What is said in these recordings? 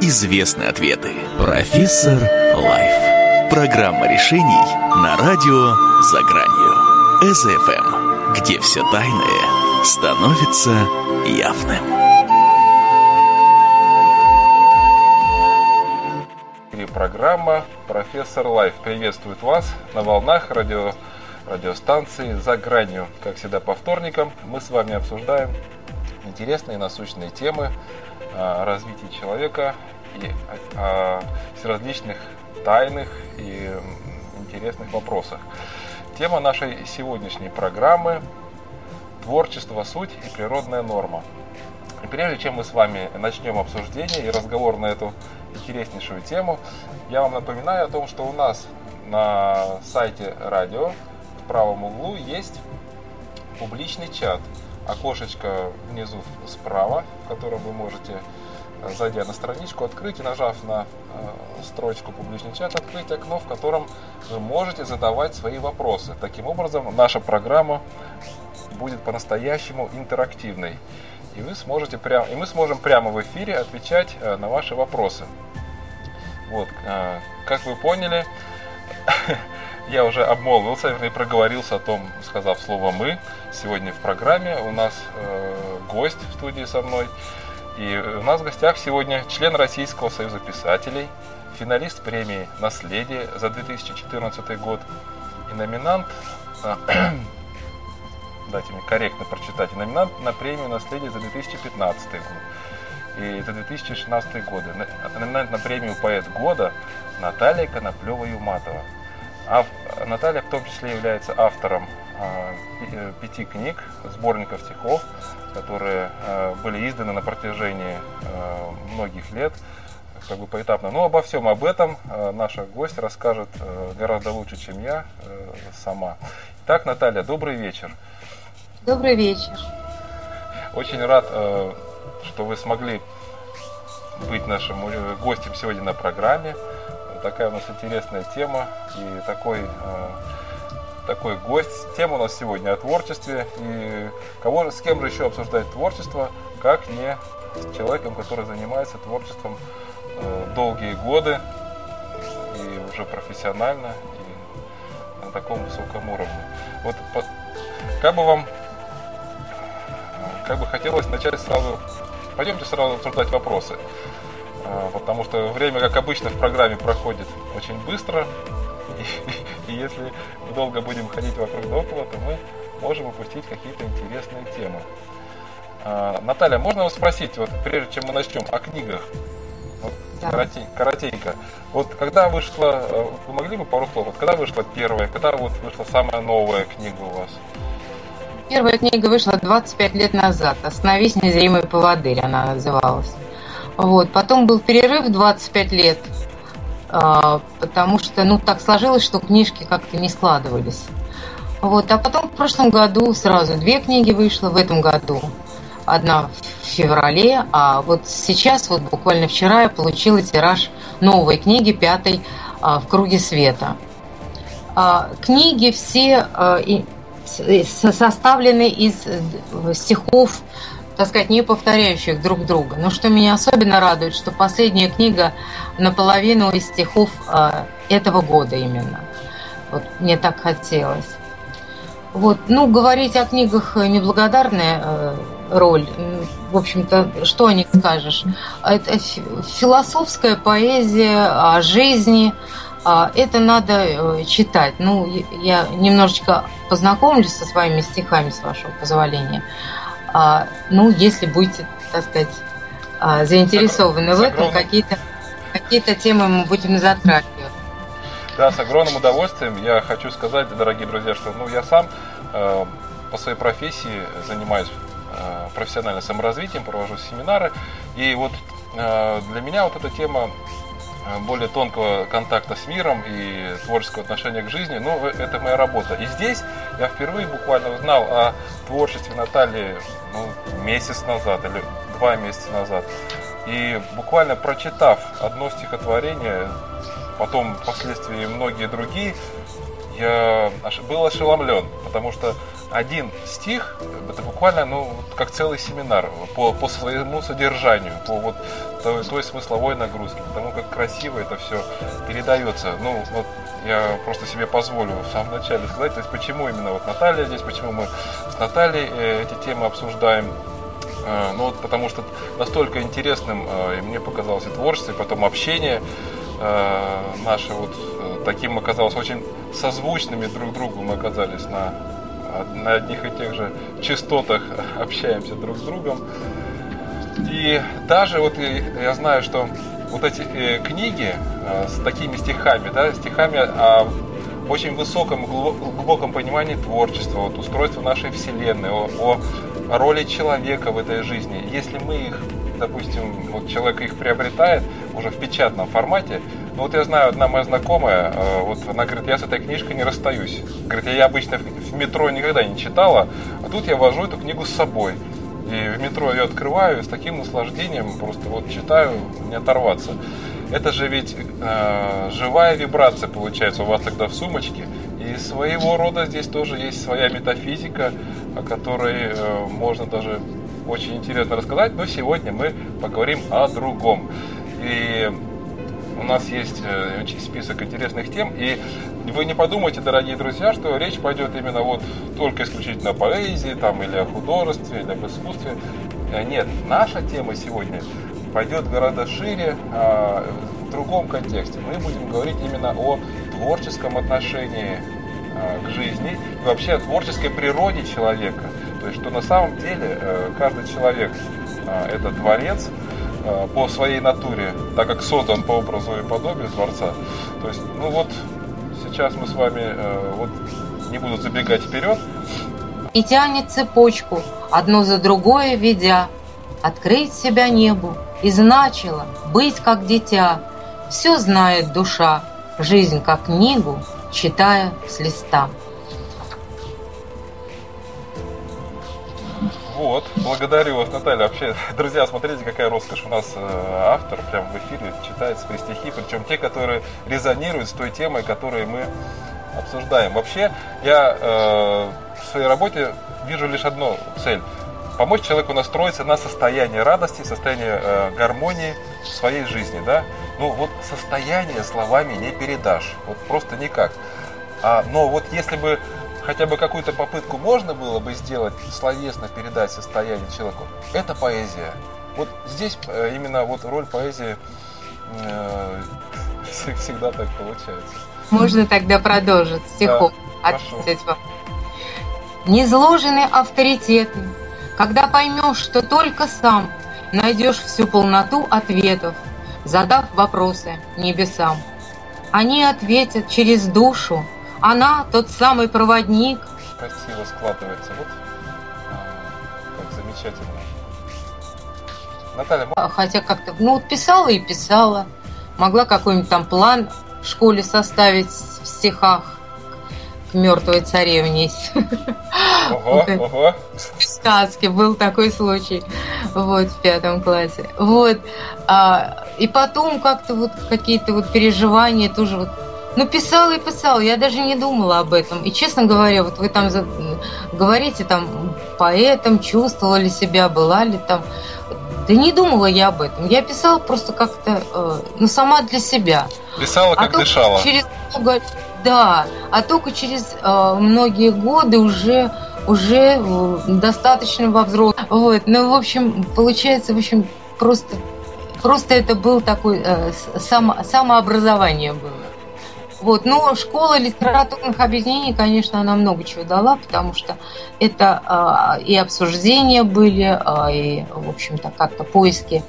известны ответы. Профессор Лайф. Программа решений на радио «За гранью». СФМ, где все тайное становится явным. Программа «Профессор Лайф» приветствует вас на волнах радио, радиостанции «За гранью». Как всегда по вторникам мы с вами обсуждаем интересные насущные темы развитии человека и о различных тайных и интересных вопросах. Тема нашей сегодняшней программы – творчество, суть и природная норма. И прежде чем мы с вами начнем обсуждение и разговор на эту интереснейшую тему, я вам напоминаю о том, что у нас на сайте радио в правом углу есть публичный чат – окошечко внизу справа, в котором вы можете, э, зайдя на страничку, открыть и нажав на э, строчку «Публичный чат», открыть окно, в котором вы можете задавать свои вопросы. Таким образом, наша программа будет по-настоящему интерактивной. И, вы сможете прям, и мы сможем прямо в эфире отвечать э, на ваши вопросы. Вот, как вы поняли, я уже обмолвился и проговорился о том, сказав слово «мы». Сегодня в программе у нас э, гость в студии со мной. И у нас в гостях сегодня член Российского союза писателей, финалист премии «Наследие» за 2014 год и номинант, дайте мне корректно прочитать, номинант на премию «Наследие» за 2015 год и за 2016 годы. Номинант на премию «Поэт года» Наталья Коноплева-Юматова – а Наталья в том числе является автором пяти книг, сборников стихов, которые а, были изданы на протяжении а, многих лет, как бы поэтапно. Но обо всем об этом наша гость расскажет гораздо лучше, чем я сама. Итак, Наталья, добрый вечер. Добрый вечер. Очень рад, что вы смогли быть нашим э, гостем сегодня на программе такая у нас интересная тема и такой, э, такой гость. Тема у нас сегодня о творчестве. И кого, с кем же еще обсуждать творчество, как не с человеком, который занимается творчеством э, долгие годы и уже профессионально и на таком высоком уровне. Вот как бы вам, как бы хотелось начать сразу, пойдемте сразу обсуждать вопросы. А, потому что время, как обычно, в программе проходит очень быстро. И, если долго будем ходить вокруг да около, то мы можем упустить какие-то интересные темы. А, Наталья, можно вас спросить, вот прежде чем мы начнем, о книгах? Вот, да. коротень, коротенько. Вот когда вышла, э, вы могли бы пару слов, вот когда вышла первая, когда вот вышла самая новая книга у вас? Первая книга вышла 25 лет назад. «Остановись, незримый поводырь» она называлась. Вот. Потом был перерыв 25 лет, потому что, ну, так сложилось, что книжки как-то не складывались. Вот. А потом в прошлом году сразу две книги вышло, в этом году одна в феврале, а вот сейчас, вот буквально вчера я получила тираж новой книги, пятой а, «В круге света». А, книги все составлены из э, стихов так сказать, не повторяющих друг друга. Но что меня особенно радует, что последняя книга наполовину из стихов э, этого года именно. Вот мне так хотелось. Вот, ну, говорить о книгах неблагодарная э, роль. В общем-то, что о них скажешь? Это философская поэзия о жизни. Э, это надо э, читать. Ну, я немножечко познакомлюсь со своими стихами, с вашего позволения. А, ну, если будете, так сказать, а, заинтересованы в этом, какие-то какие темы мы будем затрагивать. Да, с огромным удовольствием. Я хочу сказать, дорогие друзья, что ну, я сам э, по своей профессии занимаюсь э, профессиональным саморазвитием, провожу семинары. И вот э, для меня вот эта тема более тонкого контакта с миром и творческого отношения к жизни, ну, э, это моя работа. И здесь я впервые буквально узнал о творчестве Натальи ну, месяц назад или два месяца назад. И буквально прочитав одно стихотворение, потом впоследствии многие другие, я был ошеломлен, потому что один стих, это буквально, ну, как целый семинар по, по своему содержанию, по вот той, той смысловой нагрузке, потому как красиво это все передается. Ну, вот я просто себе позволю в самом начале сказать, то есть почему именно вот Наталья здесь, почему мы с Натальей э, эти темы обсуждаем. Э, ну вот потому что настолько интересным э, и мне показалось и творчество, и потом общение наше вот таким оказалось очень созвучными друг другу мы оказались на на одних и тех же частотах общаемся друг с другом. И даже вот я знаю, что вот эти э, книги э, с такими стихами, да, стихами о очень высоком, глубоком понимании творчества, вот, устройства нашей Вселенной, о, о роли человека в этой жизни. Если мы их, допустим, вот человек их приобретает уже в печатном формате, ну вот я знаю, одна моя знакомая, э, вот она говорит, я с этой книжкой не расстаюсь. Говорит, я обычно в метро никогда не читала, а тут я вожу эту книгу с собой. И в метро ее открываю и с таким наслаждением просто вот читаю, не оторваться. Это же ведь э, живая вибрация получается у вас тогда в сумочке. И своего рода здесь тоже есть своя метафизика, о которой э, можно даже очень интересно рассказать. Но сегодня мы поговорим о другом. И у нас есть э, список интересных тем, и вы не подумайте, дорогие друзья, что речь пойдет именно вот только исключительно о поэзии, там, или о художестве, или об искусстве. Э, нет, наша тема сегодня пойдет гораздо шире, а, в другом контексте. Мы будем говорить именно о творческом отношении а, к жизни и вообще о творческой природе человека. То есть, что на самом деле э, каждый человек а, это творец, Э, по своей натуре, так как создан по образу и подобию Творца. То есть, ну вот, сейчас мы с вами, э, вот, не буду забегать вперед. И тянет цепочку, одно за другое ведя, открыть себя небу, и значило быть как дитя. Все знает душа, жизнь как книгу, читая с листа. Вот, благодарю вас, Наталья. Вообще, друзья, смотрите, какая роскошь у нас э, автор прямо в эфире читает свои стихи, причем те, которые резонируют с той темой, которую мы обсуждаем. Вообще, я э, в своей работе вижу лишь одну цель помочь человеку настроиться на состояние радости, состояние э, гармонии в своей жизни, да. Ну вот состояние словами не передашь, вот просто никак. А, но вот если бы хотя бы какую-то попытку можно было бы сделать, словесно передать состояние человеку, это поэзия. Вот здесь э, именно вот роль поэзии э, всегда так получается. Можно тогда продолжить стихом. Да, Незложены авторитеты, когда поймешь, что только сам найдешь всю полноту ответов, задав вопросы небесам. Они ответят через душу, она тот самый проводник. Красиво складывается. Вот как замечательно. Наталья, а, Хотя как-то, ну вот писала и писала. Могла какой-нибудь там план в школе составить в стихах к мертвой царевне. Ого, ого. В сказке был такой случай. Вот, в пятом классе. Вот. А, и потом как-то вот какие-то вот переживания тоже вот ну, писала и писала, я даже не думала об этом. И, честно говоря, вот вы там говорите, там, поэтом, чувствовала ли себя, была ли там... Да не думала я об этом. Я писала просто как-то, э, ну, сама для себя. Писала, а как дышала. Через много, да, а только через э, многие годы уже уже э, достаточно во взрослом. Вот. Ну, в общем, получается, в общем, просто, просто это был такой э, само, самообразование было. Вот. Но школа литературных объединений, конечно, она много чего дала, потому что это э, и обсуждения были, э, и, в общем-то, как-то поиски.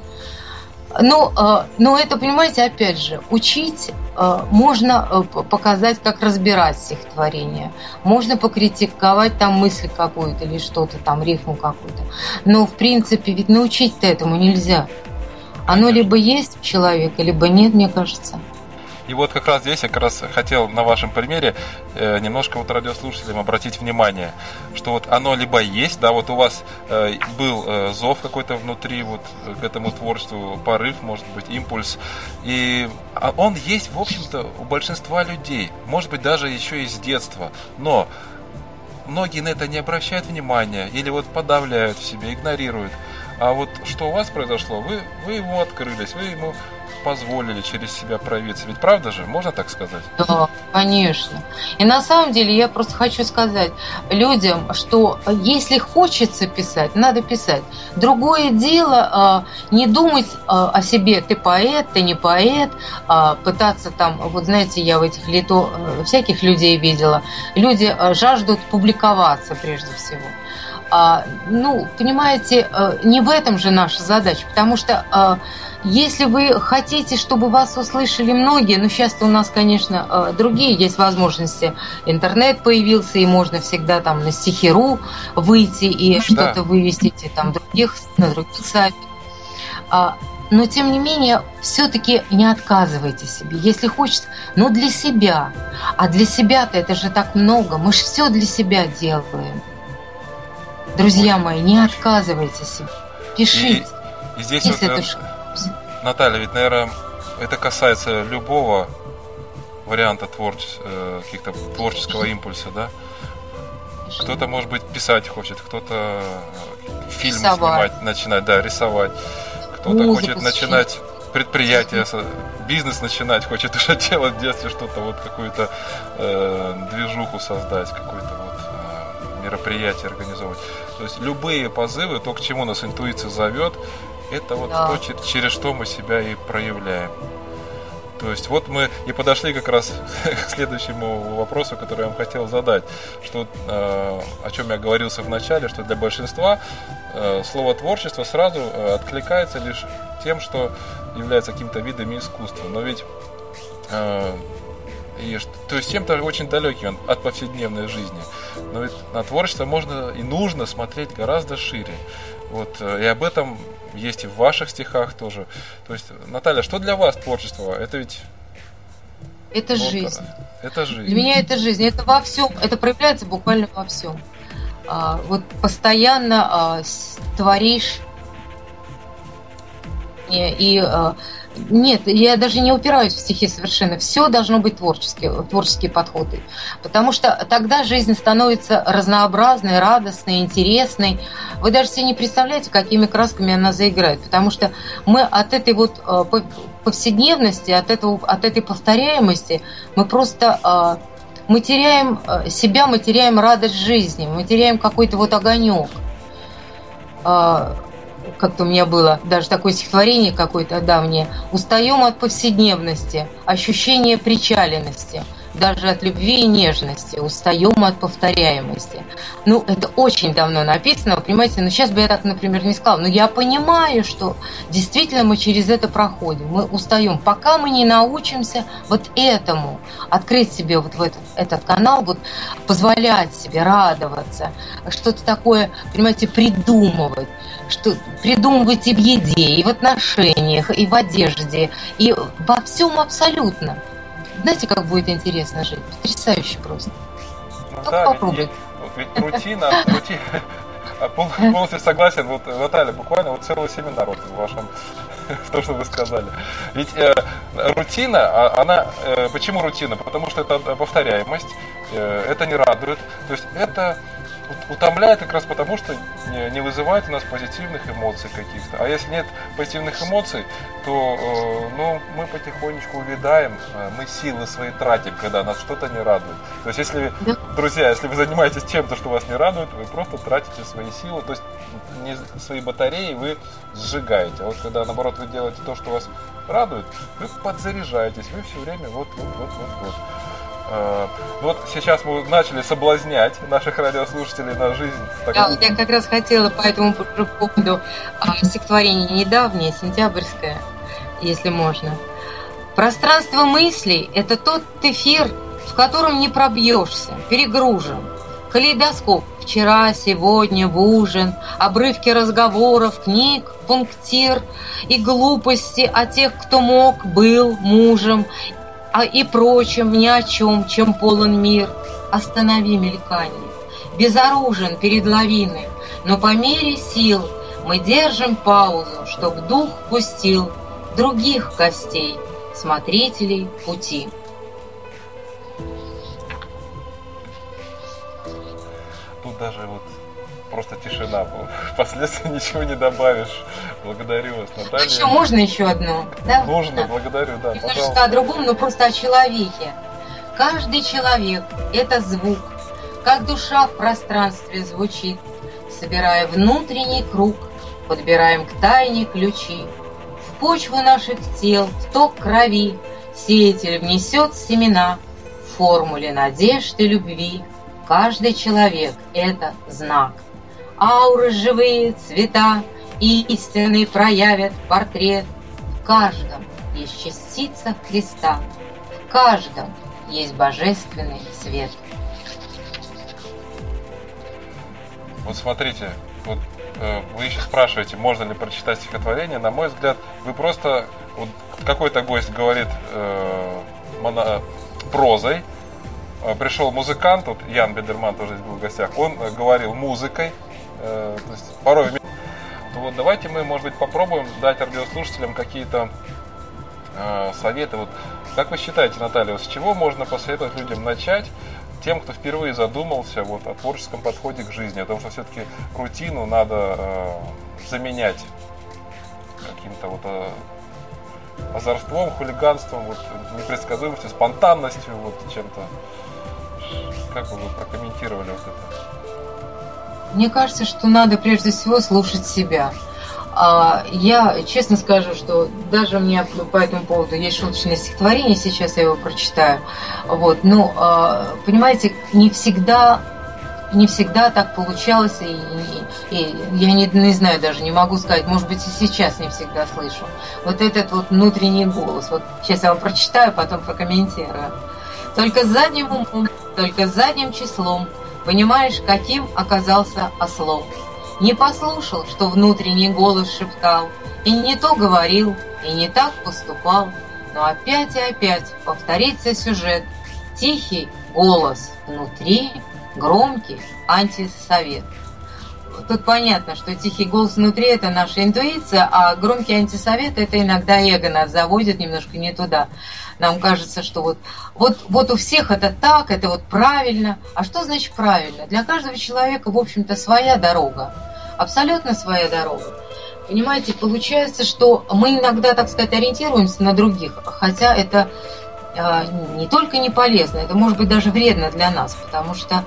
Но, э, но это, понимаете, опять же, учить э, можно э, показать, как разбирать стихотворение. Можно покритиковать там мысль какую-то или что-то там, рифму какую-то. Но, в принципе, ведь научить-то этому нельзя. Оно либо есть у человека, либо нет, мне кажется. И вот как раз здесь я как раз хотел на вашем примере э, немножко вот радиослушателям обратить внимание, что вот оно либо есть, да, вот у вас э, был э, зов какой-то внутри вот к этому творчеству, порыв, может быть, импульс, и а он есть, в общем-то, у большинства людей, может быть, даже еще и с детства, но многие на это не обращают внимания или вот подавляют в себе, игнорируют. А вот что у вас произошло, вы, вы ему открылись, вы ему позволили через себя проявиться. Ведь правда же, можно так сказать? Да, конечно. И на самом деле я просто хочу сказать людям, что если хочется писать, надо писать. Другое дело э, не думать э, о себе, ты поэт, ты не поэт, э, пытаться там, вот знаете, я в этих лето всяких людей видела, люди жаждут публиковаться прежде всего. А, ну, понимаете, не в этом же наша задача, потому что если вы хотите, чтобы вас услышали многие, ну сейчас у нас, конечно, э, другие есть возможности. Интернет появился, и можно всегда там на стихиру выйти и да. что-то вывести там других, на других сайтах. А, но тем не менее, все-таки не отказывайте себе. Если хочется, но для себя. А для себя-то это же так много. Мы же все для себя делаем. Друзья мои, не отказывайте себе. Пишите. И, и здесь если вот, это Наталья, ведь, наверное, это касается любого варианта творче... Э, каких-то творческого импульса, да? Кто-то, может быть, писать хочет, кто-то э, фильм снимать, начинать, да, рисовать. Кто-то хочет начинать предприятие, бизнес начинать, хочет уже делать в детстве что-то, вот какую-то э, движуху создать, какое-то вот э, мероприятие организовать. То есть любые позывы, то, к чему нас интуиция зовет, это вот да. то, через что мы себя и проявляем. То есть вот мы и подошли как раз к следующему вопросу, который я вам хотел задать, что э, о чем я говорился в начале, что для большинства э, слово творчество сразу э, откликается лишь тем, что является каким-то видами искусства. Но ведь э, и, то есть чем-то очень далеким от повседневной жизни. Но ведь на творчество можно и нужно смотреть гораздо шире. Вот, э, и об этом есть и в ваших стихах тоже. То есть, Наталья, что для вас творчество? Это ведь это вот, жизнь. Это жизнь. Для меня это жизнь. Это во всем. Это проявляется буквально во всем. А, вот постоянно а, творишь и а, нет, я даже не упираюсь в стихи совершенно. Все должно быть творческие, творческие подходы. Потому что тогда жизнь становится разнообразной, радостной, интересной. Вы даже себе не представляете, какими красками она заиграет. Потому что мы от этой вот э, повседневности, от, этого, от этой повторяемости, мы просто э, мы теряем э, себя, мы теряем радость жизни, мы теряем какой-то вот огонек как-то у меня было даже такое стихотворение какое-то давнее, устаем от повседневности, ощущения причаленности – даже от любви и нежности, устаем от повторяемости. Ну, это очень давно написано, понимаете, но сейчас бы я так, например, не сказала. Но я понимаю, что действительно мы через это проходим, мы устаем. Пока мы не научимся вот этому, открыть себе вот в этот, этот канал, вот позволять себе радоваться, что-то такое, понимаете, придумывать, что придумывать и в еде, и в отношениях, и в одежде, и во всем абсолютно. Знаете, как будет интересно жить? Потрясающе просто. Ну, да, попробуй. Ведь, ведь рутина, рутина, полностью согласен. Вот, Наталья, буквально вот целый семинар вот в вашем, в том, что вы сказали. Ведь э, рутина, а, она, э, почему рутина? Потому что это повторяемость, э, это не радует. То есть это утомляет как раз потому, что не, вызывает у нас позитивных эмоций каких-то. А если нет позитивных эмоций, то э, ну, мы потихонечку увядаем, э, мы силы свои тратим, когда нас что-то не радует. То есть, если, друзья, если вы занимаетесь чем-то, что вас не радует, вы просто тратите свои силы, то есть не свои батареи вы сжигаете. А вот когда, наоборот, вы делаете то, что вас радует, вы подзаряжаетесь, вы все время вот, вот, вот, вот, вот. Э, вот сейчас мы начали соблазнять наших радиослушателей на жизнь. Да, я как раз хотела по этому поводу а, стихотворение недавнее, сентябрьское, если можно. Пространство мыслей – это тот эфир, в котором не пробьешься, перегружен. Калейдоскоп вчера, сегодня, в ужин, обрывки разговоров, книг, пунктир и глупости о тех, кто мог, был мужем а и прочим ни о чем, чем полон мир. Останови мелькание, безоружен перед лавиной, но по мере сил мы держим паузу, чтоб дух пустил других костей, смотрителей пути. Тут даже вот просто тишина была. Впоследствии ничего не добавишь. Благодарю вас, Наталья. Еще можно еще одну? Да? Нужно, благодарю, да, Немножко пожалуйста. о другом, но просто о человеке. Каждый человек – это звук, как душа в пространстве звучит. Собирая внутренний круг, подбираем к тайне ключи. В почву наших тел, в ток крови Сеятель внесет семена В формуле надежды любви. Каждый человек – это знак ауры живые, цвета и истинный проявят портрет. В каждом есть частица Христа, в каждом есть божественный свет. Вот смотрите, вот э, вы еще спрашиваете, можно ли прочитать стихотворение. На мой взгляд, вы просто вот какой-то гость говорит э, моно, прозой, э, пришел музыкант, вот Ян Бедерман тоже здесь был в гостях, он э, говорил музыкой, Э, то есть порой то вот давайте мы, может быть, попробуем дать радиослушателям какие-то э, советы. Вот как вы считаете, Наталья, с чего можно посоветовать людям начать, тем, кто впервые задумался вот, о творческом подходе к жизни, о том, что все-таки рутину надо э, заменять каким-то вот э, озорством, хулиганством, вот, непредсказуемостью, спонтанностью, вот чем-то. Как бы вы прокомментировали вот это? Мне кажется, что надо прежде всего слушать себя. А, я честно скажу, что даже у меня по этому поводу есть шуточное стихотворение, сейчас я его прочитаю. Вот, но, а, понимаете, не всегда не всегда так получалось, и, и, и я не, не знаю даже, не могу сказать, может быть и сейчас не всегда слышу. Вот этот вот внутренний голос, вот сейчас я вам прочитаю, потом прокомментирую. Только задним умом, только задним числом Понимаешь, каким оказался ослом. Не послушал, что внутренний голос шептал, И не то говорил, и не так поступал. Но опять и опять повторится сюжет. Тихий голос внутри, громкий антисовет. Тут понятно, что тихий голос внутри – это наша интуиция, а громкий антисовет – это иногда эго нас заводит немножко не туда. Нам кажется, что вот, вот, вот у всех это так, это вот правильно. А что значит правильно? Для каждого человека, в общем-то, своя дорога. Абсолютно своя дорога. Понимаете, получается, что мы иногда, так сказать, ориентируемся на других, хотя это э, не только не полезно, это может быть даже вредно для нас, потому что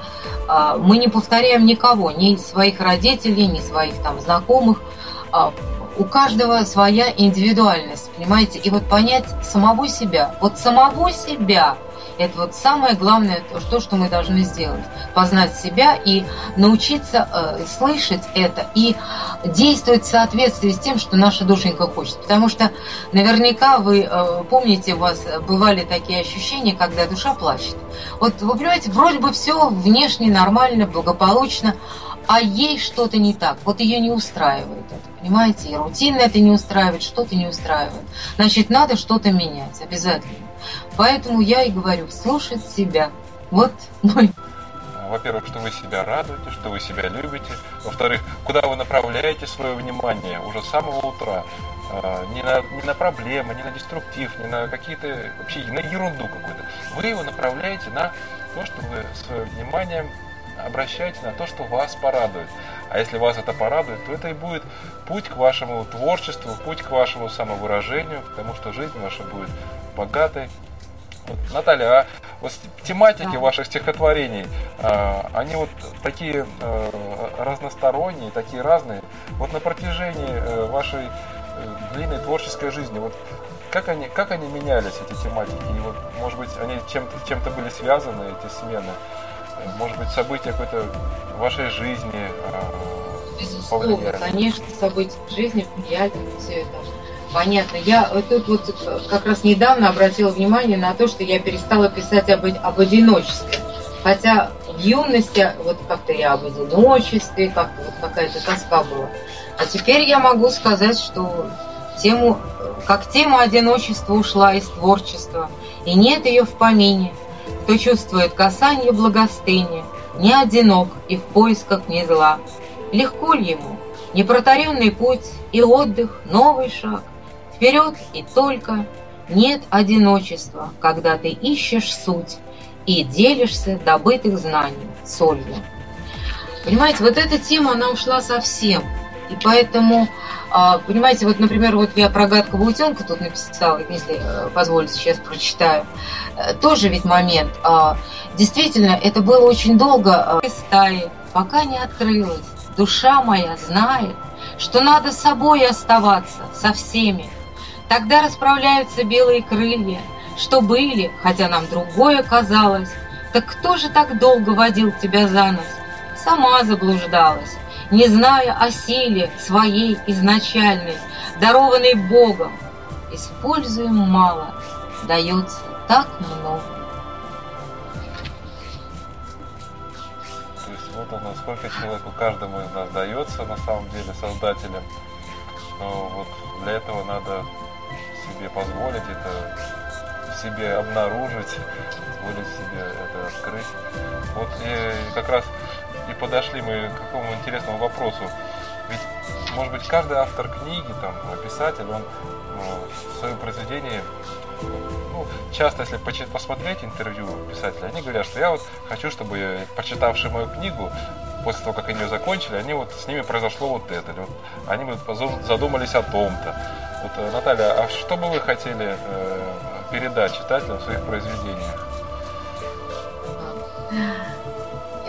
э, мы не повторяем никого, ни своих родителей, ни своих там знакомых. У каждого своя индивидуальность, понимаете? И вот понять самого себя, вот самого себя, это вот самое главное, то, что мы должны сделать. Познать себя и научиться э, слышать это и действовать в соответствии с тем, что наша душенька хочет. Потому что наверняка вы э, помните, у вас бывали такие ощущения, когда душа плачет. Вот вы понимаете, вроде бы все внешне нормально, благополучно, а ей что-то не так. Вот ее не устраивает это. Понимаете, и рутинно это не устраивает, что-то не устраивает. Значит, надо что-то менять, обязательно. Поэтому я и говорю, слушать себя. Вот мой во-первых, что вы себя радуете, что вы себя любите. Во-вторых, куда вы направляете свое внимание уже с самого утра. А, не на, не на проблемы, не на деструктив, не на какие-то вообще на ерунду какую-то. Вы его направляете на то, что вы свое внимание обращайте на то, что вас порадует. А если вас это порадует, то это и будет путь к вашему творчеству, путь к вашему самовыражению, потому что жизнь ваша будет богатой. Вот, Наталья, а вот тематики ваших стихотворений, а, они вот такие а, разносторонние, такие разные. Вот на протяжении а, вашей э, длинной творческой жизни, вот как они, как они менялись, эти тематики? И вот, может быть, они чем-то чем были связаны, эти смены? Может быть, события какой-то вашей жизни а, Безусловно, конечно, события жизни влияли на все это. Понятно. Я тут вот как раз недавно обратила внимание на то, что я перестала писать об, об одиночестве. Хотя в юности вот как-то я об одиночестве, как-то вот какая-то тоска была. А теперь я могу сказать, что тему, как тема одиночества ушла из творчества. и нет ее в помине. Кто чувствует касание благостыни, не одинок и в поисках не зла. Легко ли ему? Непротаренный путь и отдых, новый шаг. Вперед и только нет одиночества, когда ты ищешь суть и делишься добытых знаний солью. Понимаете, вот эта тема, она ушла совсем. И поэтому, а, понимаете, вот, например, вот я про гадкого утенка тут написала, если э, позволите, сейчас прочитаю. Э, тоже ведь момент. А, действительно, это было очень долго э, стаи, пока не открылась. Душа моя знает, что надо собой оставаться, со всеми. Тогда расправляются белые крылья, что были, хотя нам другое казалось. Так кто же так долго водил тебя за нос? Сама заблуждалась, не зная о силе своей изначальной, дарованной Богом. Используем мало, дается так много. То есть вот оно, сколько человеку каждому из нас дается на самом деле Создателем. Но вот для этого надо себе позволить это себе обнаружить, позволить себе это открыть. Вот и как раз и подошли мы к какому интересному вопросу. Ведь, может быть, каждый автор книги, там, писатель, он ну, в своем произведении ну, часто, если посмотреть интервью писателя, они говорят, что я вот хочу, чтобы прочитавшие мою книгу, после того, как они ее закончили, они вот с ними произошло вот это, вот они вот задумались о том-то. Вот, э, Наталья, а что бы вы хотели э, передать читателям в своих произведениях?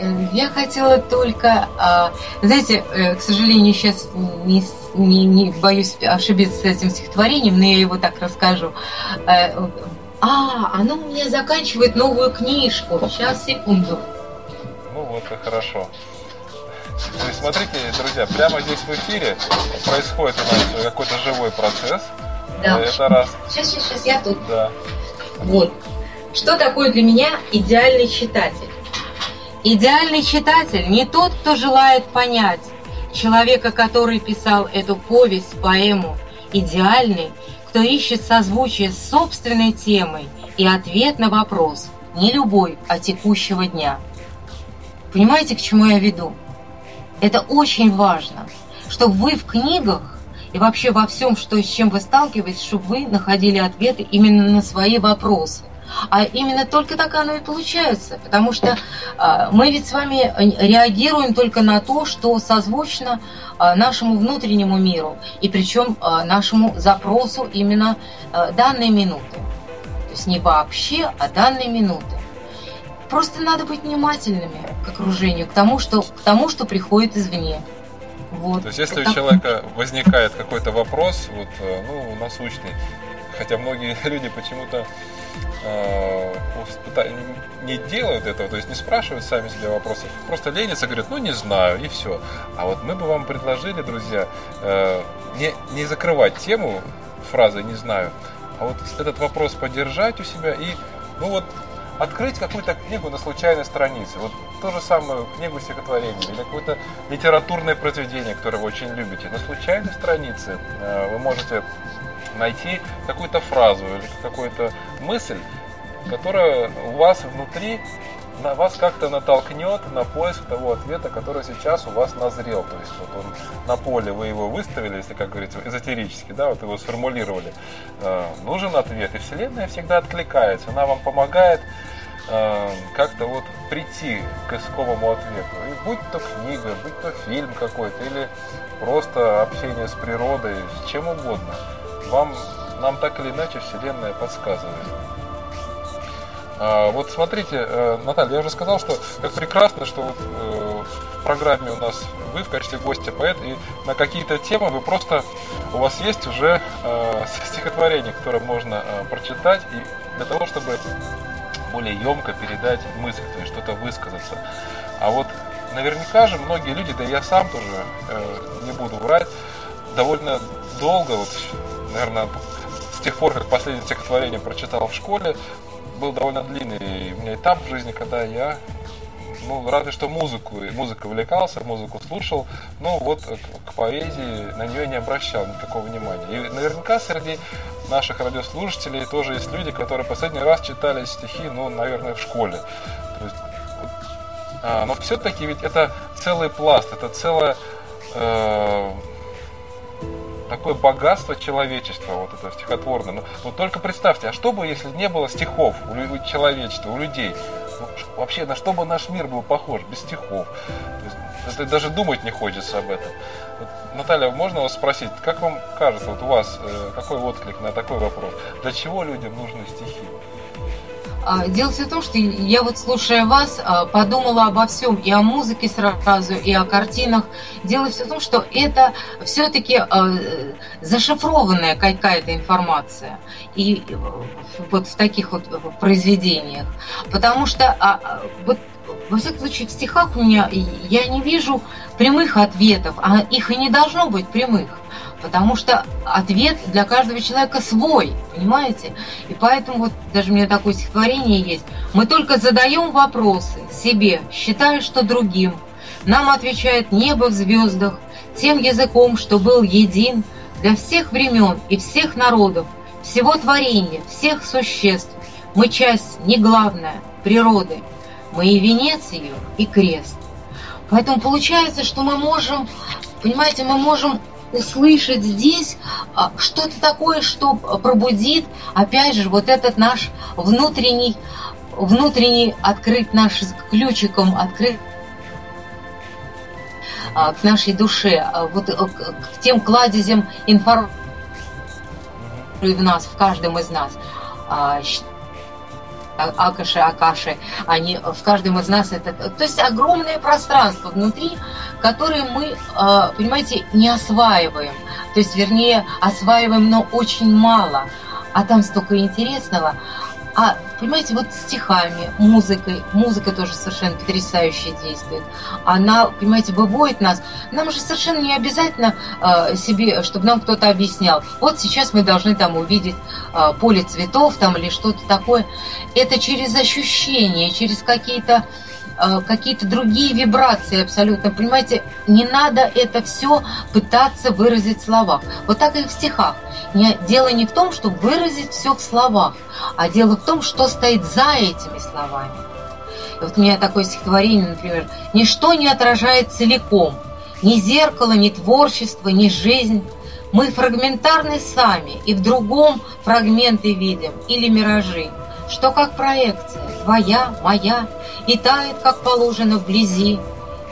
Э, я хотела только, а, знаете, э, к сожалению, сейчас не, не, не боюсь ошибиться с этим стихотворением, но я его так расскажу. Э, а, оно у меня заканчивает новую книжку. Сейчас, секунду. Ну вот и хорошо. То есть, смотрите, друзья, прямо здесь в эфире происходит у нас какой-то живой процесс. Да. Это раз. Сейчас, сейчас, сейчас, я тут. Да. Вот. Что такое для меня идеальный читатель? Идеальный читатель не тот, кто желает понять человека, который писал эту повесть, поэму. Идеальный, кто ищет созвучие с собственной темой и ответ на вопрос, не любой, а текущего дня. Понимаете, к чему я веду? Это очень важно, чтобы вы в книгах и вообще во всем, что, с чем вы сталкиваетесь, чтобы вы находили ответы именно на свои вопросы. А именно только так оно и получается, потому что э, мы ведь с вами реагируем только на то, что созвучно э, нашему внутреннему миру, и причем э, нашему запросу именно э, данной минуты. То есть не вообще, а данной минуты. Просто надо быть внимательными к окружению, к тому, что, к тому, что приходит извне. Вот. То есть, если вот у человека возникает какой-то вопрос, вот, ну, насущный, хотя многие люди почему-то э, не делают этого, то есть не спрашивают сами себе вопросов, просто ленятся, говорят, ну не знаю, и все. А вот мы бы вам предложили, друзья, э, не, не закрывать тему фразой «не знаю», а вот этот вопрос поддержать у себя и, ну вот, открыть какую-то книгу на случайной странице. Вот ту же самую книгу стихотворения или какое-то литературное произведение, которое вы очень любите. На случайной странице э, вы можете найти какую-то фразу или какую-то мысль, которая у вас внутри на вас как-то натолкнет на поиск того ответа, который сейчас у вас назрел. То есть вот он на поле, вы его выставили, если, как говорится, эзотерически, да, вот его сформулировали. Э, нужен ответ, и Вселенная всегда откликается, она вам помогает э, как-то вот прийти к исковому ответу. И будь то книга, будь то фильм какой-то, или просто общение с природой, с чем угодно вам, нам так или иначе Вселенная подсказывает. А, вот смотрите, э, Наталья, я уже сказал, что как прекрасно, что вот, э, в программе у нас вы в качестве гостя поэт, и на какие-то темы вы просто, у вас есть уже э, стихотворение, которое можно прочитать, и для того, чтобы более емко передать мысль, то есть что-то высказаться. А вот наверняка же многие люди, да я сам тоже не буду врать, довольно долго, вот наверное, с тех пор, как последнее стихотворение прочитал в школе, был довольно длинный у меня этап в жизни, когда я ну, разве что музыку, музыкой увлекался, музыку слушал, но вот к поэзии на нее не обращал никакого внимания. И наверняка среди наших радиослушателей тоже есть люди, которые последний раз читали стихи, ну, наверное, в школе. То есть, а, но все-таки ведь это целый пласт, это целое э, такое богатство человечества, вот это стихотворное. Но, но только представьте, а что бы, если не было стихов у, человечества, у людей? Ну, вообще, на что бы наш мир был похож без стихов? это даже думать не хочется об этом. Вот, Наталья, можно вас спросить, как вам кажется, вот у вас э, какой отклик на такой вопрос? Для чего людям нужны стихи? А, дело все в том, что я вот слушая вас, а, подумала обо всем, и о музыке сразу, и о картинах. Дело все в том, что это все-таки а, зашифрованная какая-то информация. И вот в таких вот произведениях. Потому что вот во всяком случае, в стихах у меня я не вижу прямых ответов, а их и не должно быть прямых. Потому что ответ для каждого человека свой, понимаете? И поэтому вот даже у меня такое стихотворение есть. Мы только задаем вопросы себе, считая, что другим. Нам отвечает небо в звездах, тем языком, что был един для всех времен и всех народов, всего творения, всех существ. Мы часть не главная природы, мы и венец ее, и крест. Поэтому получается, что мы можем, понимаете, мы можем услышать здесь а, что-то такое, что пробудит, опять же, вот этот наш внутренний, внутренний открыть наш ключиком, открыть а, к нашей душе, а, вот к тем кладезям информации в нас, в каждом из нас. Акаши, Акаши, они в каждом из нас это... То есть огромное пространство внутри, которое мы, а, понимаете, не осваиваем. То есть, вернее, осваиваем, но очень мало. А там столько интересного. А, понимаете, вот стихами, музыкой, музыка тоже совершенно потрясающе действует. Она, понимаете, выводит нас. Нам же совершенно не обязательно э, себе, чтобы нам кто-то объяснял. Вот сейчас мы должны там увидеть э, поле цветов там или что-то такое. Это через ощущения, через какие-то какие-то другие вибрации абсолютно. Понимаете, не надо это все пытаться выразить в словах. Вот так и в стихах. Не, дело не в том, чтобы выразить все в словах, а дело в том, что стоит за этими словами. Вот у меня такое стихотворение, например, «Ничто не отражает целиком, ни зеркало, ни творчество, ни жизнь. Мы фрагментарны сами, и в другом фрагменты видим или миражи, что как проекция, твоя, моя, и тает, как положено, вблизи.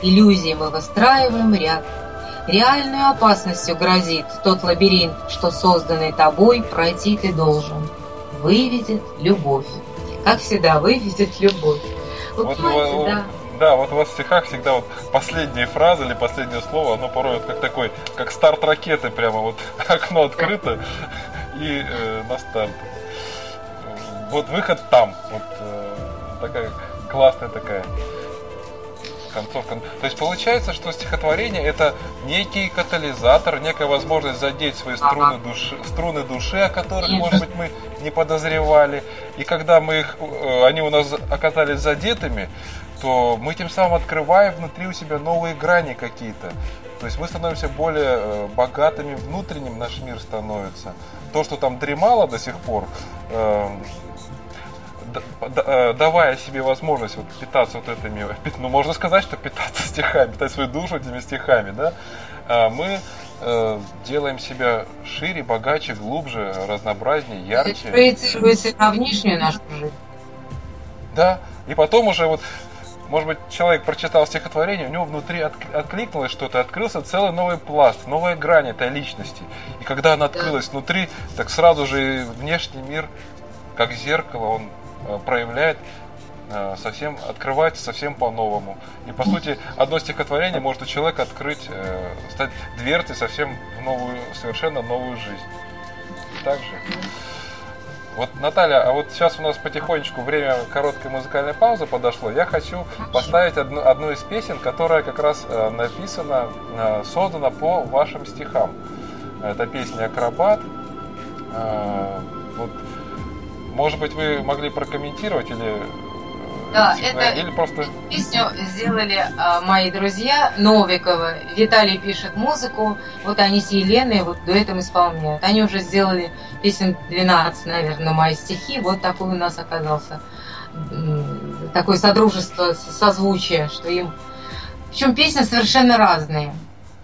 Иллюзии мы выстраиваем ряд. Реальную опасностью грозит тот лабиринт, что созданный тобой пройти ты должен. Выведет любовь. Как всегда, выведет любовь. Вот, вот понимаете, да. Да, вот у вас в стихах всегда вот последняя фраза или последнее слово, оно порой вот как такой, как старт ракеты, прямо вот окно открыто и э, на старт. Вот выход там. Вот э, такая классная такая концовка. То есть получается, что стихотворение это некий катализатор, некая возможность задеть свои струны души, струны души, о которых, может быть, мы не подозревали. И когда мы их, э, они у нас оказались задетыми, то мы тем самым открываем внутри у себя новые грани какие-то. То есть мы становимся более э, богатыми внутренним, наш мир становится. То, что там дремало до сих пор, Э, давая себе возможность вот питаться вот этими, ну можно сказать, что питаться стихами, питать свою душу этими стихами, да, а мы э, делаем себя шире, богаче, глубже, разнообразнее, ярче. Проецируется на внешнюю нашу жизнь. Да, и потом уже вот может быть, человек прочитал стихотворение, у него внутри откликнулось что-то, открылся целый новый пласт, новая грань этой личности. И когда она открылась да. внутри, так сразу же внешний мир, как зеркало, он Э, проявляет э, совсем, открывается совсем по-новому. И по сути, одно стихотворение может у человека открыть, э, стать дверцей совсем в новую, совершенно новую жизнь. Также. Вот, Наталья, а вот сейчас у нас потихонечку время короткой музыкальной паузы подошло. Я хочу поставить одну, одну из песен, которая как раз написана, создана по вашим стихам. Это песня «Акробат». Вот может быть, вы могли прокомментировать или Да, это или просто... песню сделали а, мои друзья Новикова. Виталий пишет музыку, вот они с Еленой вот дуэтом исполняют. Они уже сделали песен 12, наверное, мои стихи. Вот такой у нас оказался такое содружество, созвучие, что им... Причем песни совершенно разные,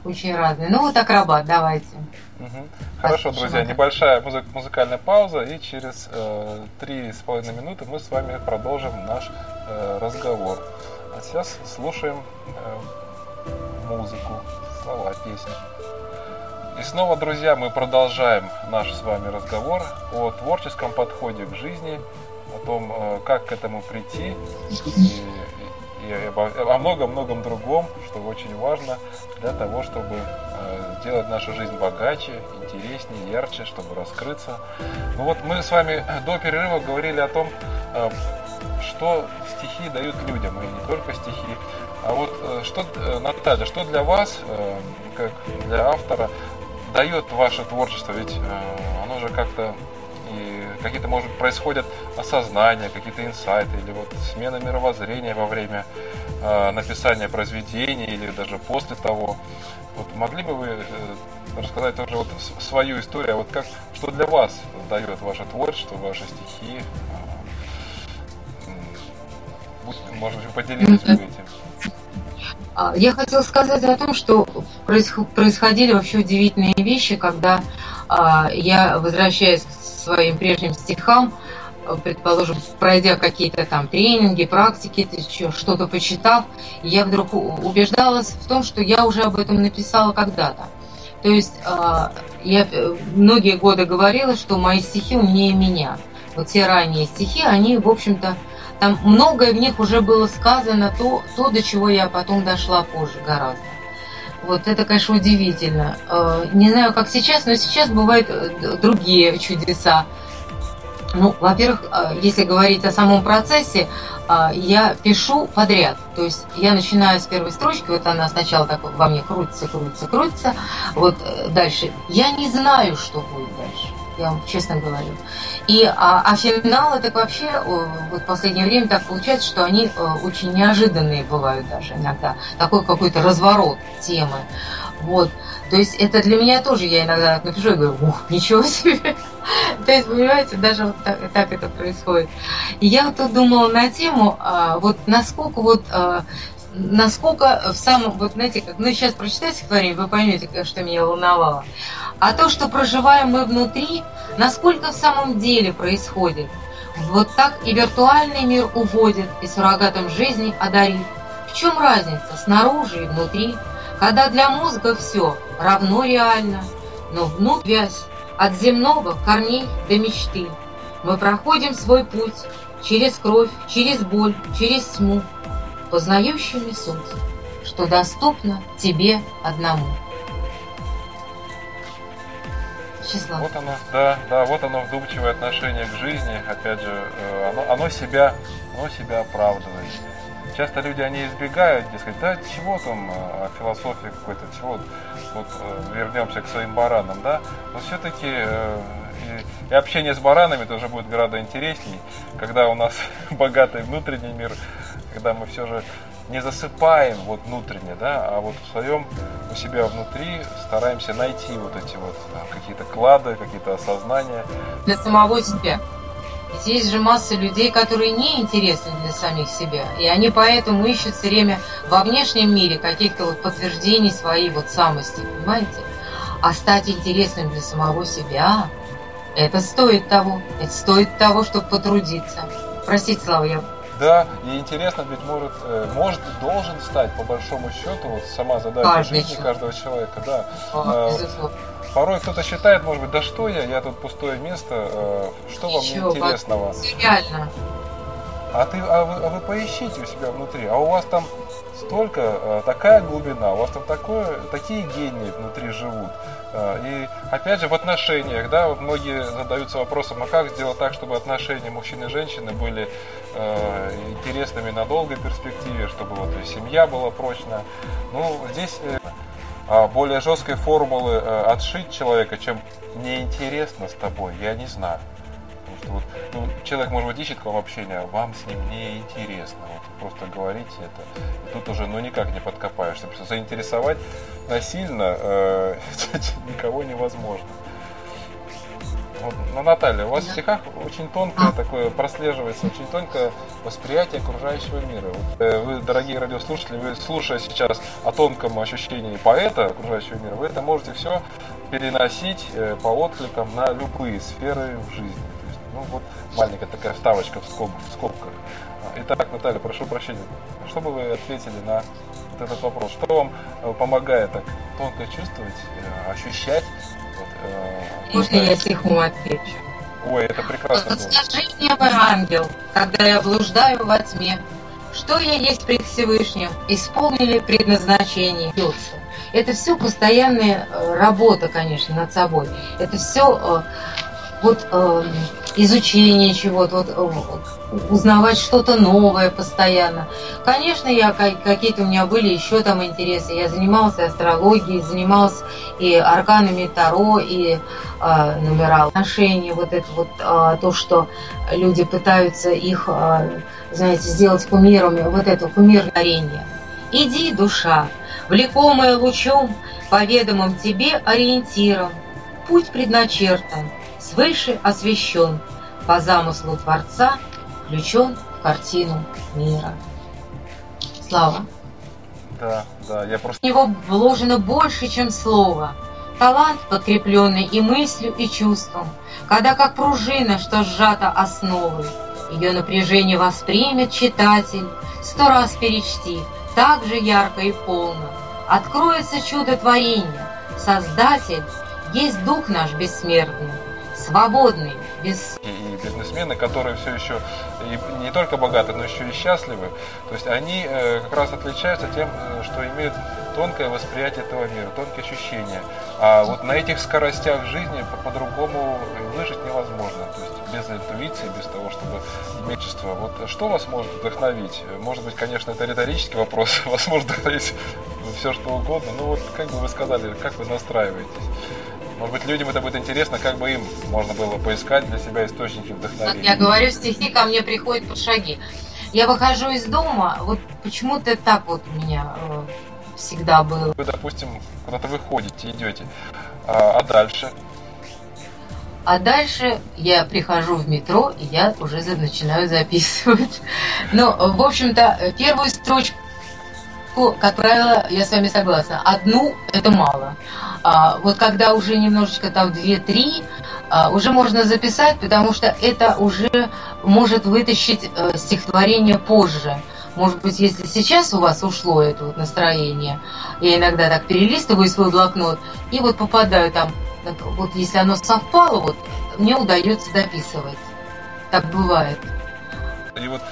очень разные. Ну вот акробат, давайте. Угу. Хорошо, друзья, небольшая музы- музыкальная пауза, и через э, три с половиной минуты мы с вами продолжим наш э, разговор. А сейчас слушаем э, музыку, слова песни. И снова, друзья, мы продолжаем наш с вами разговор о творческом подходе к жизни, о том, э, как к этому прийти, и, и о многом-многом другом, что очень важно для того, чтобы э, сделать нашу жизнь богаче, интереснее, ярче, чтобы раскрыться. Ну вот мы с вами до перерыва говорили о том, э, что стихи дают людям, и не только стихи. А вот что, Наталья, что для вас, как для автора, дает ваше творчество? Ведь оно же как-то какие-то, может, происходят осознания, какие-то инсайты, или вот смена мировоззрения во время э, написания произведения, или даже после того. Вот могли бы вы э, рассказать тоже вот свою историю, а вот как, что для вас дает ваше творчество, ваши стихи? Э, может быть, поделитесь бы этим. А, я хотела сказать о том, что происходили вообще удивительные вещи, когда а, я, возвращаясь к своим прежним стихам, предположим, пройдя какие-то там тренинги, практики, что-то почитав, я вдруг убеждалась в том, что я уже об этом написала когда-то. То есть а, я э, многие годы говорила, что мои стихи умнее меня. Вот те ранние стихи, они, в общем-то, там многое в них уже было сказано, то, то, до чего я потом дошла позже гораздо. Вот это, конечно, удивительно. Э, не знаю, как сейчас, но сейчас бывают э, другие чудеса. Ну, во-первых, э, если говорить о самом процессе, я пишу подряд. То есть я начинаю с первой строчки, вот она сначала так во мне крутится, крутится, крутится. Вот дальше. Я не знаю, что будет дальше я вам честно говорю. И, а, а финалы так вообще вот в последнее время так получается, что они э, очень неожиданные бывают даже иногда. Такой какой-то разворот темы. Вот. То есть это для меня тоже, я иногда напишу и говорю, ух, ничего себе. То есть, понимаете, даже вот так, так это происходит. И я вот тут думала на тему, а, вот насколько вот а, насколько в самом, вот знаете, как, ну сейчас прочитайте стихотворение, вы поймете, что меня волновало. А то, что проживаем мы внутри, насколько в самом деле происходит. Вот так и виртуальный мир уводит и суррогатом жизни одарит. В чем разница снаружи и внутри, когда для мозга все равно реально, но внутрь вязь от земного корней до мечты. Мы проходим свой путь через кровь, через боль, через тьму, познающими суть, что доступно тебе одному. Число. Вот оно, да, да, вот оно вдумчивое отношение к жизни, опять же, э, оно, оно себя, оно себя оправдывает. Часто люди, они избегают, дескать, да чего там, а, философия какой-то, чего, вот э, вернемся к своим баранам, да, но все-таки э, и, общение с баранами тоже будет гораздо интересней, когда у нас богатый внутренний мир, когда мы все же не засыпаем вот внутренне, да, а вот в своем, у себя внутри стараемся найти вот эти вот какие-то клады, какие-то осознания. Для самого себя. Ведь есть же масса людей, которые не интересны для самих себя, и они поэтому ищут все время во внешнем мире каких-то вот подтверждений своей вот самости, понимаете? А стать интересным для самого себя, это стоит того, это стоит того, чтобы потрудиться. Простите, Слава, я да, и интересно, ведь может, э, может должен стать, по большому счету, вот сама задача Каждый жизни каждого человека, да. А, а порой кто-то считает, может быть, да что я, я тут пустое место, э, что вам Еще, интересного? Реально. А, ты, а, вы, а вы поищите у себя внутри, а у вас там столько, такая глубина, у вас там такое, такие гении внутри живут. Э, и опять же в отношениях, да, многие задаются вопросом, а как сделать так, чтобы отношения мужчины и женщины были э, интересными на долгой перспективе, чтобы вот и семья была прочная. Ну, здесь э, а более жесткой формулы э, отшить человека, чем неинтересно с тобой, я не знаю. Потому что вот, ну, человек, может быть, ищет к вам общение, а вам с ним не интересно. Вот просто говорите это. И тут уже ну никак не подкопаешься. Потому что заинтересовать насильно э, никого невозможно. Вот, ну, Наталья, у вас в стихах очень тонкое такое прослеживается, очень тонкое восприятие окружающего мира. Вот, э, вы, дорогие радиослушатели, вы слушая сейчас о тонком ощущении поэта окружающего мира, вы это можете все переносить э, по откликам на любые сферы в жизни. Ну вот маленькая такая вставочка в, скоб, в скобках. Итак, Наталья, прошу прощения, что бы вы ответили на вот этот вопрос? Что вам э, помогает так тонко чувствовать, э, ощущать Э, Можно я стихом отвечу? Ой, это прекрасно. Скажи мне, мой ангел, когда я блуждаю во тьме, что я есть пред Всевышним, исполнили предназначение. Это все постоянная работа, конечно, над собой. Это все э, вот изучение чего-то, вот, узнавать что-то новое постоянно. Конечно, я какие-то у меня были еще там интересы. Я занималась астрологией, занималась и арканами Таро, и э, нумерал отношений. Вот это вот э, то, что люди пытаются их, э, знаете, сделать кумирами, вот это кумирнарение. Иди, душа, влекомая лучом, по ведомым тебе ориентиром, путь предначертан, свыше освящен, по замыслу Творца включен в картину мира. Слава. Да, да, я просто... В него вложено больше, чем слово. Талант, подкрепленный и мыслью, и чувством, когда как пружина, что сжата основой, ее напряжение воспримет читатель, сто раз перечти, так же ярко и полно. Откроется чудо творения, Создатель есть Дух наш бессмертный, свободный, без... И, и бизнесмены, которые все еще и не только богаты, но еще и счастливы, то есть они э, как раз отличаются тем, э, что имеют тонкое восприятие этого мира, тонкие ощущения. А вот на этих скоростях жизни по-другому выжить невозможно. То есть без интуиции, без того, чтобы иметь. Вот что вас может вдохновить? Может быть, конечно, это риторический вопрос, вас может вдохновить все, что угодно. Но вот как бы вы сказали, как вы настраиваетесь? Может быть, людям это будет интересно, как бы им можно было поискать для себя источники вдохновения. Я говорю, стихи ко мне приходят под шаги. Я выхожу из дома, вот почему-то так вот у меня э, всегда было. Вы, допустим, куда-то выходите, идете, а, а дальше? А дальше я прихожу в метро, и я уже начинаю записывать. Ну, в общем-то, первую строчку как правило, я с вами согласна. Одну это мало. А, вот когда уже немножечко там две-три, а, уже можно записать, потому что это уже может вытащить а, стихотворение позже. Может быть, если сейчас у вас ушло это вот настроение, я иногда так перелистываю свой блокнот и вот попадаю там, вот если оно совпало, вот мне удается дописывать. Так бывает. И вот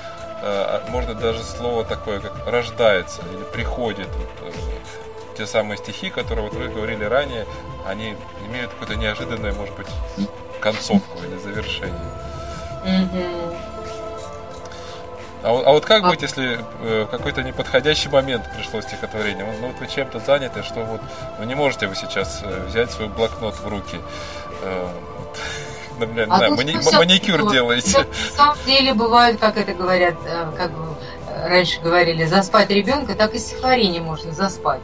можно даже слово такое, как рождается или приходит. Э, те самые стихи, которые вот вы говорили ранее, они имеют какую-то неожиданную, может быть, концовку или завершение. А, а вот как а быть, если э, какой-то неподходящий момент пришло стихотворение? Ну вот вы чем-то заняты, что вот ну, не можете вы сейчас э, взять свой блокнот в руки. Э, например, а да, мани- маникюр все, делаете. На самом деле бывает, как это говорят, э, как э, раньше говорили, заспать ребенка, так и стихотворение можно заспать.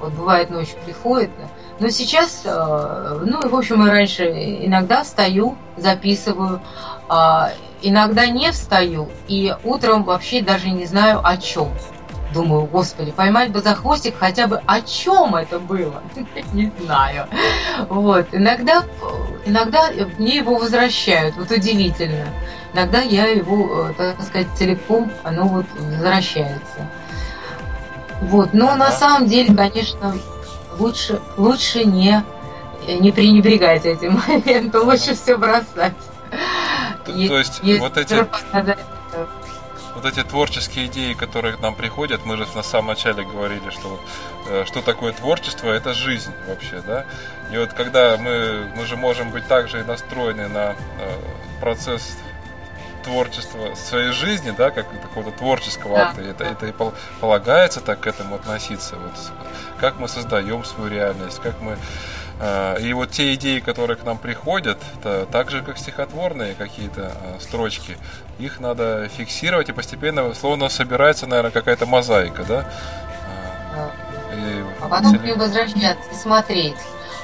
Вот бывает ночью приходит. Но сейчас, э, ну, в общем, я раньше иногда встаю, записываю, а, иногда не встаю, и утром вообще даже не знаю о чем. Думаю, господи, поймать бы за хвостик хотя бы о чем это было. Не знаю. Вот. Иногда, иногда мне его возвращают. Вот удивительно. Иногда я его, э, так сказать, целиком, оно вот возвращается. Вот. Но на самом деле, конечно, лучше, лучше не, не пренебрегать этим моментом. Лучше все бросать. То, есть, вот эти вот эти творческие идеи, которые к нам приходят, мы же на самом начале говорили, что э, что такое творчество, это жизнь вообще, да. И вот когда мы, мы же можем быть также настроены на э, процесс творчества своей жизни, да, как такого творческого да. акта. Это, это и полагается так к этому относиться. Вот, как мы создаем свою реальность, как мы и вот те идеи, которые к нам приходят, так же как стихотворные какие-то э, строчки, их надо фиксировать и постепенно, словно собирается, наверное, какая-то мозаика, да? И а потом к ним возвращаться и смотреть.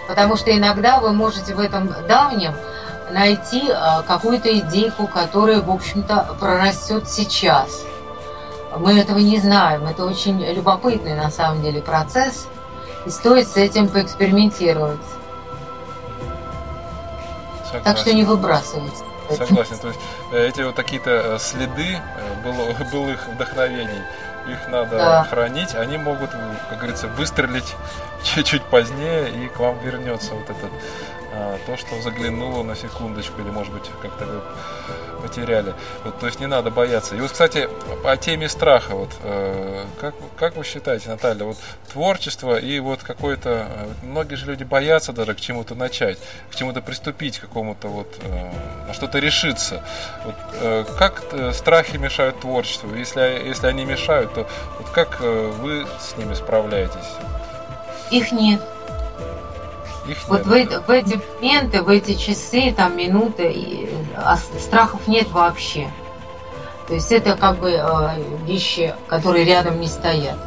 Потому что иногда вы можете в этом давнем найти какую-то идейку, которая, в общем-то, прорастет сейчас. Мы этого не знаем. Это очень любопытный на самом деле процесс – и стоит с этим поэкспериментировать. Согласен. Так что не выбрасывать. Согласен. То есть э, эти вот какие-то э, следы э, было, былых вдохновений, их надо да. хранить, они могут, как говорится, выстрелить чуть-чуть позднее, и к вам вернется вот этот то, что заглянуло на секундочку, или, может быть, как-то вы потеряли. Вот, то есть не надо бояться. И вот, кстати, по теме страха, вот, э, как, как вы считаете, Наталья, вот творчество и вот какое-то... Э, многие же люди боятся даже к чему-то начать, к чему-то приступить, к какому-то вот... Э, на что-то решиться. Вот, как страхи мешают творчеству? Если, если они мешают, то вот как вы с ними справляетесь? Их нет. Их вот в, в эти моменты, в эти часы, там, минуты, и, а страхов нет вообще. То есть это как бы э, вещи, которые рядом не стоят.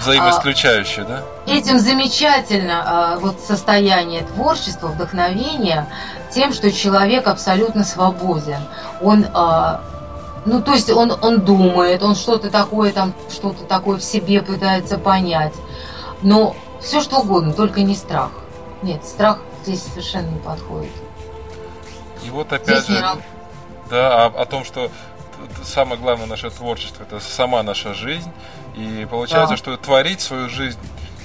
Взаимоисключающие, а, да? Этим замечательно э, вот состояние творчества, вдохновения тем, что человек абсолютно свободен. Он э, ну, то есть он, он думает, он что-то такое там, что-то такое в себе пытается понять. Но все что угодно, только не страх. Нет, страх здесь совершенно не подходит. И вот опять здесь же, да, о, о том, что самое главное наше творчество это сама наша жизнь. И получается, да. что творить свою жизнь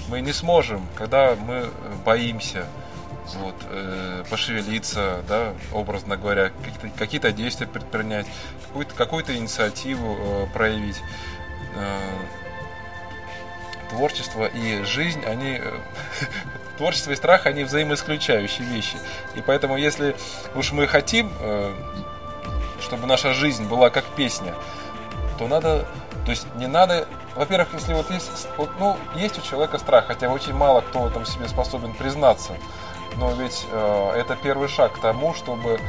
мы не сможем, когда мы боимся вот, э, пошевелиться, да, образно говоря, какие-то, какие действия предпринять, какую-то, какую-то инициативу э, проявить. Э, творчество и жизнь, они э, творчество и страх, они взаимоисключающие вещи. И поэтому, если уж мы хотим, э, чтобы наша жизнь была как песня, то надо, то есть не надо, во-первых, если вот есть, вот, ну, есть у человека страх, хотя очень мало кто в этом себе способен признаться, но ведь э, это первый шаг к тому, чтобы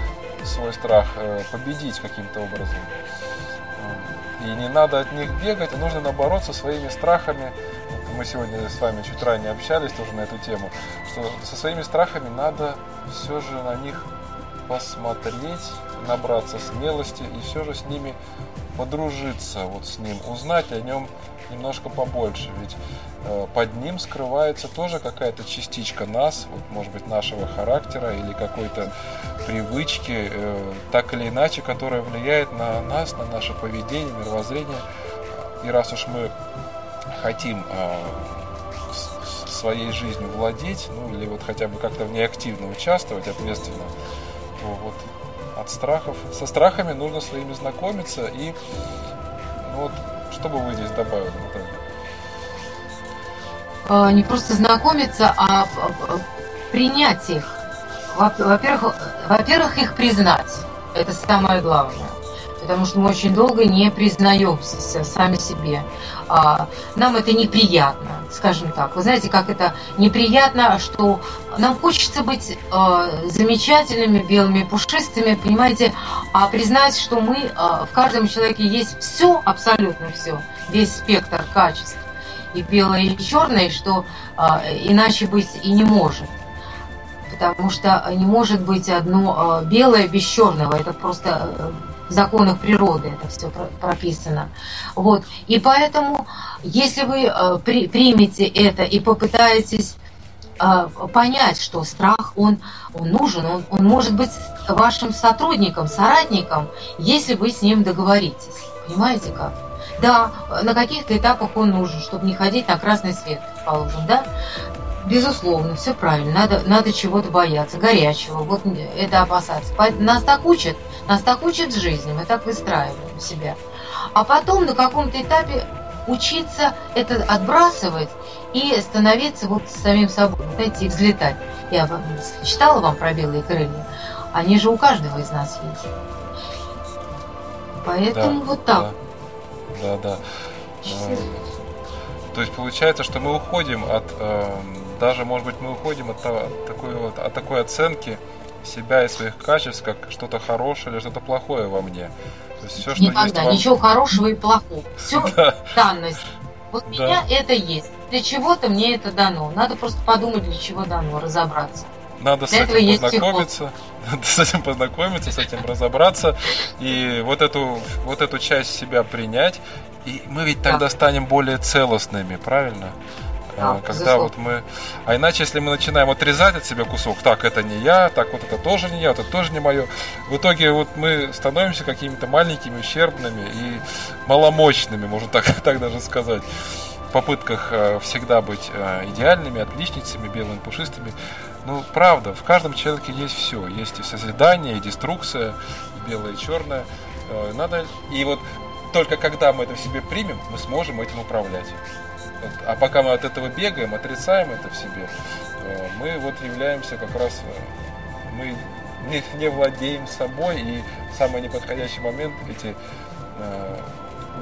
свой страх э, победить каким-то образом. И не надо от них бегать, а нужно наоборот со своими страхами мы сегодня с вами чуть ранее общались тоже на эту тему, что со своими страхами надо все же на них посмотреть, набраться смелости и все же с ними подружиться, вот с ним, узнать о нем немножко побольше, ведь э, под ним скрывается тоже какая-то частичка нас, вот, может быть, нашего характера или какой-то привычки, э, так или иначе, которая влияет на нас, на наше поведение, мировоззрение. И раз уж мы хотим э, своей жизнью владеть, ну или вот хотя бы как-то в ней активно участвовать ответственно, вот от страхов, со страхами нужно своими знакомиться и ну, вот что бы вы здесь добавили, Наталья? А, не просто знакомиться, а принять их. Во-первых, во-первых, их признать. Это самое главное потому что мы очень долго не признаемся сами себе. А, нам это неприятно, скажем так. Вы знаете, как это неприятно, что нам хочется быть а, замечательными, белыми, пушистыми, понимаете, а признать, что мы, а, в каждом человеке есть все, абсолютно все, весь спектр качеств, и белое, и черное, что иначе быть и не может потому что не может быть одно белое без черного. Это просто законах природы это все прописано. Вот. И поэтому, если вы э, при, примете это и попытаетесь э, понять, что страх, он, он нужен, он, он может быть вашим сотрудником, соратником, если вы с ним договоритесь. Понимаете как? Да, на каких-то этапах он нужен, чтобы не ходить на красный свет, положим, да? Безусловно, все правильно. Надо, надо чего-то бояться, горячего. Вот это опасаться. Нас так учат, нас так учат жизни, мы так выстраиваем себя. А потом на каком-то этапе учиться это отбрасывать и становиться вот самим собой, знаете, и взлетать. Я читала вам про белые крылья. Они же у каждого из нас есть. Поэтому да, вот так. Да, да. да. То есть получается, что мы уходим от э, даже, может быть, мы уходим от, от, такой, вот, от такой оценки себя и своих качеств, как что-то хорошее или что-то плохое во мне. То есть все, что Никогда, есть ничего хорошего и плохого. Все да. данность. Вот да. меня это есть. Для чего-то мне это дано. Надо просто подумать, для чего дано, разобраться. Надо с этим познакомиться, надо с этим познакомиться, с этим разобраться и вот эту вот эту часть себя принять. И мы ведь тогда да. станем более целостными, правильно? Да, когда безусловно. вот мы. А иначе, если мы начинаем отрезать от себя кусок, так, это не я, так вот это тоже не я, это тоже не мое. В итоге вот мы становимся какими-то маленькими, ущербными и маломощными, можно так, так даже сказать. В попытках э, всегда быть э, идеальными, отличницами, белыми, пушистыми. Ну, правда, в каждом человеке есть все. Есть и созидание, и деструкция, и белое, и черное. Э, надо... И вот только когда мы это в себе примем, мы сможем этим управлять. А пока мы от этого бегаем, отрицаем это в себе, э, мы вот являемся как раз, э, мы не, не владеем собой, и в самый неподходящий момент эти э,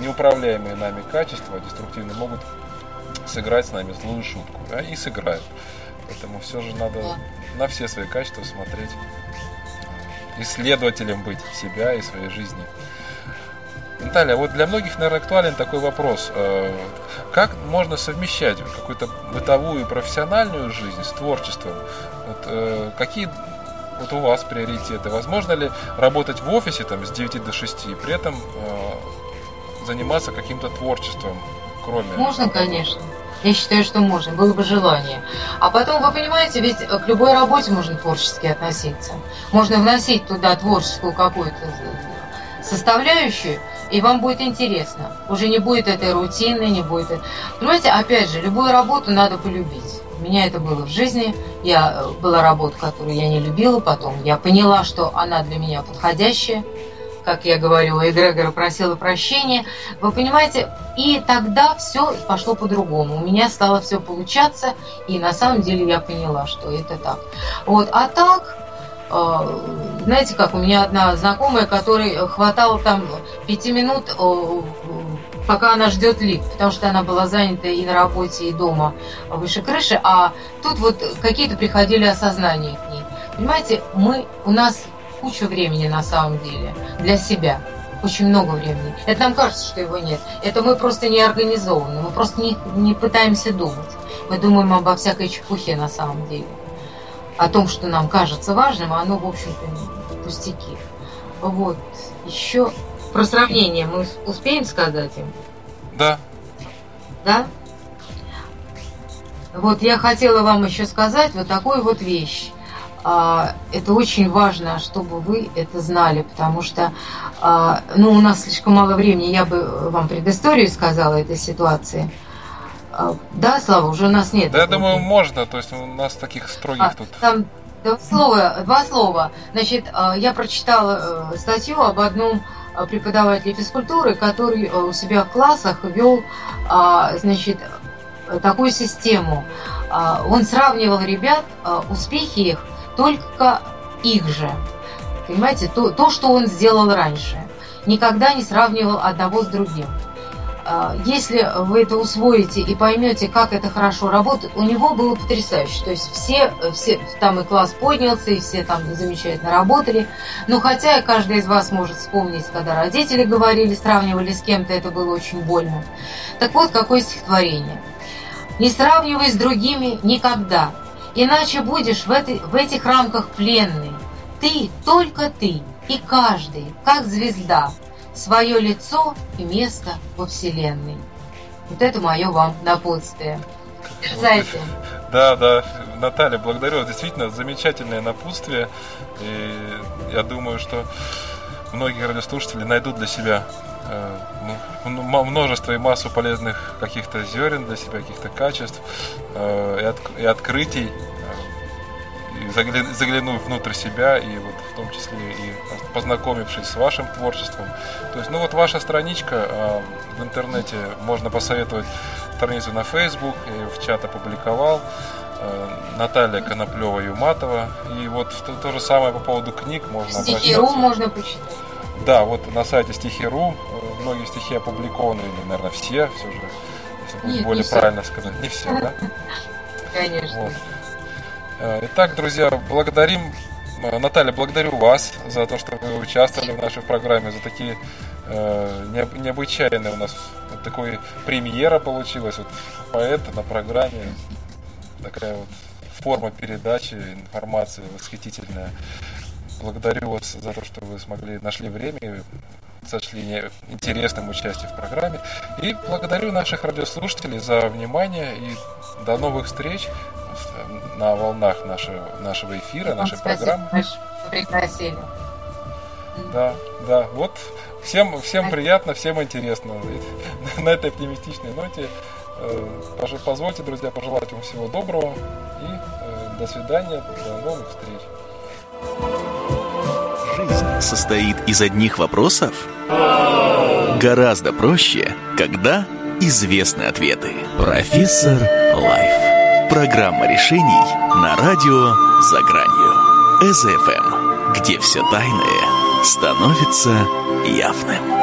неуправляемые нами качества деструктивные могут сыграть с нами злую шутку, да, и сыграют. Поэтому все же надо на все свои качества смотреть, исследователем быть себя и своей жизни. Наталья, вот для многих, наверное, актуален такой вопрос. Э, как можно совмещать какую-то бытовую и профессиональную жизнь с творчеством? Вот, э, какие вот у вас приоритеты? Возможно ли работать в офисе там, с 9 до 6 и при этом э, заниматься каким-то творчеством, кроме... Можно, конечно. Я считаю, что можно, было бы желание. А потом, вы понимаете, ведь к любой работе можно творчески относиться. Можно вносить туда творческую какую-то составляющую, и вам будет интересно. Уже не будет этой рутины, не будет... Понимаете, опять же, любую работу надо полюбить. У меня это было в жизни. Я, э, была работа, которую я не любила, потом я поняла, что она для меня подходящая. Как я говорю, у Эгрегора просила прощения. Вы понимаете, и тогда все пошло по-другому. У меня стало все получаться, и на самом деле я поняла, что это так. Вот, а так, знаете как, у меня одна знакомая, которой хватало там пяти минут, пока она ждет лифт, потому что она была занята и на работе, и дома выше крыши, а тут вот какие-то приходили осознания к ней. Понимаете, мы, у нас куча времени на самом деле для себя. Очень много времени. Это нам кажется, что его нет. Это мы просто не организованы. Мы просто не, не пытаемся думать. Мы думаем обо всякой чепухе на самом деле о том, что нам кажется важным, а оно, в общем-то, пустяки. Вот. Еще про сравнение мы успеем сказать им? Да. Да? Вот я хотела вам еще сказать вот такую вот вещь. А, это очень важно, чтобы вы это знали, потому что а, ну, у нас слишком мало времени, я бы вам предысторию сказала этой ситуации. А, да, Слава, уже у нас нет. Да, я думаю, можно, то есть у нас таких строгих а, тут. Там два слова, два слова. Значит, а, я прочитала э, статью об одном а, преподавателе физкультуры, который э, у себя в классах вел, значит, такую систему. Он сравнивал ребят, успехи их, только их же. Понимаете, то, то, что он сделал раньше. Никогда не сравнивал одного с другим. А, если вы это усвоите и поймете, как это хорошо работает, у него было потрясающе. То есть все, все там и класс поднялся, и все там замечательно работали. Но хотя каждый из вас может вспомнить, когда родители говорили, сравнивали с кем-то, это было очень больно. Так вот, какое стихотворение. «Не сравнивай с другими никогда, иначе будешь в, этой, в этих рамках пленный. Ты, только ты, и каждый, как звезда, свое лицо и место во Вселенной. Вот это мое вам напутствие. Дерзайте. Да, да, Наталья, благодарю. Действительно, замечательное напутствие. И я думаю, что многие радиослушатели найдут для себя э, ну, множество и массу полезных каких-то зерен для себя, каких-то качеств э, и, от, и открытий заглянув внутрь себя и вот в том числе и познакомившись с вашим творчеством. То есть, ну вот ваша страничка э, в интернете, можно посоветовать страницу на Facebook, я ее в чат опубликовал. Э, Наталья Коноплева Юматова. И вот то, то же самое по поводу книг можно Стихи.ру можно почитать. Да, вот на сайте Стихи.ру многие стихи опубликованы, или, наверное, все, все же, если будет более правильно сказать, не все, да? Конечно. Вот. Э, итак, друзья, благодарим Э, Наталья, благодарю вас за то, что вы участвовали в нашей программе, за такие э, необычайные у нас вот такой премьера получилась. Вот поэт на программе, такая вот форма передачи информации восхитительная. Благодарю вас за то, что вы смогли, нашли время и сочли интересным участие в программе. И благодарю наших радиослушателей за внимание и до новых встреч на волнах нашего, нашего эфира, нашей программы. пригласили. Да, да. Вот всем, всем приятно, всем интересно. На этой оптимистичной ноте э, позвольте, друзья, пожелать вам всего доброго и э, до свидания, до новых встреч. Жизнь состоит из одних вопросов? Гораздо проще, когда известны ответы. Профессор Лайф. Программа решений на радио «За гранью». СФМ, где все тайное становится явным.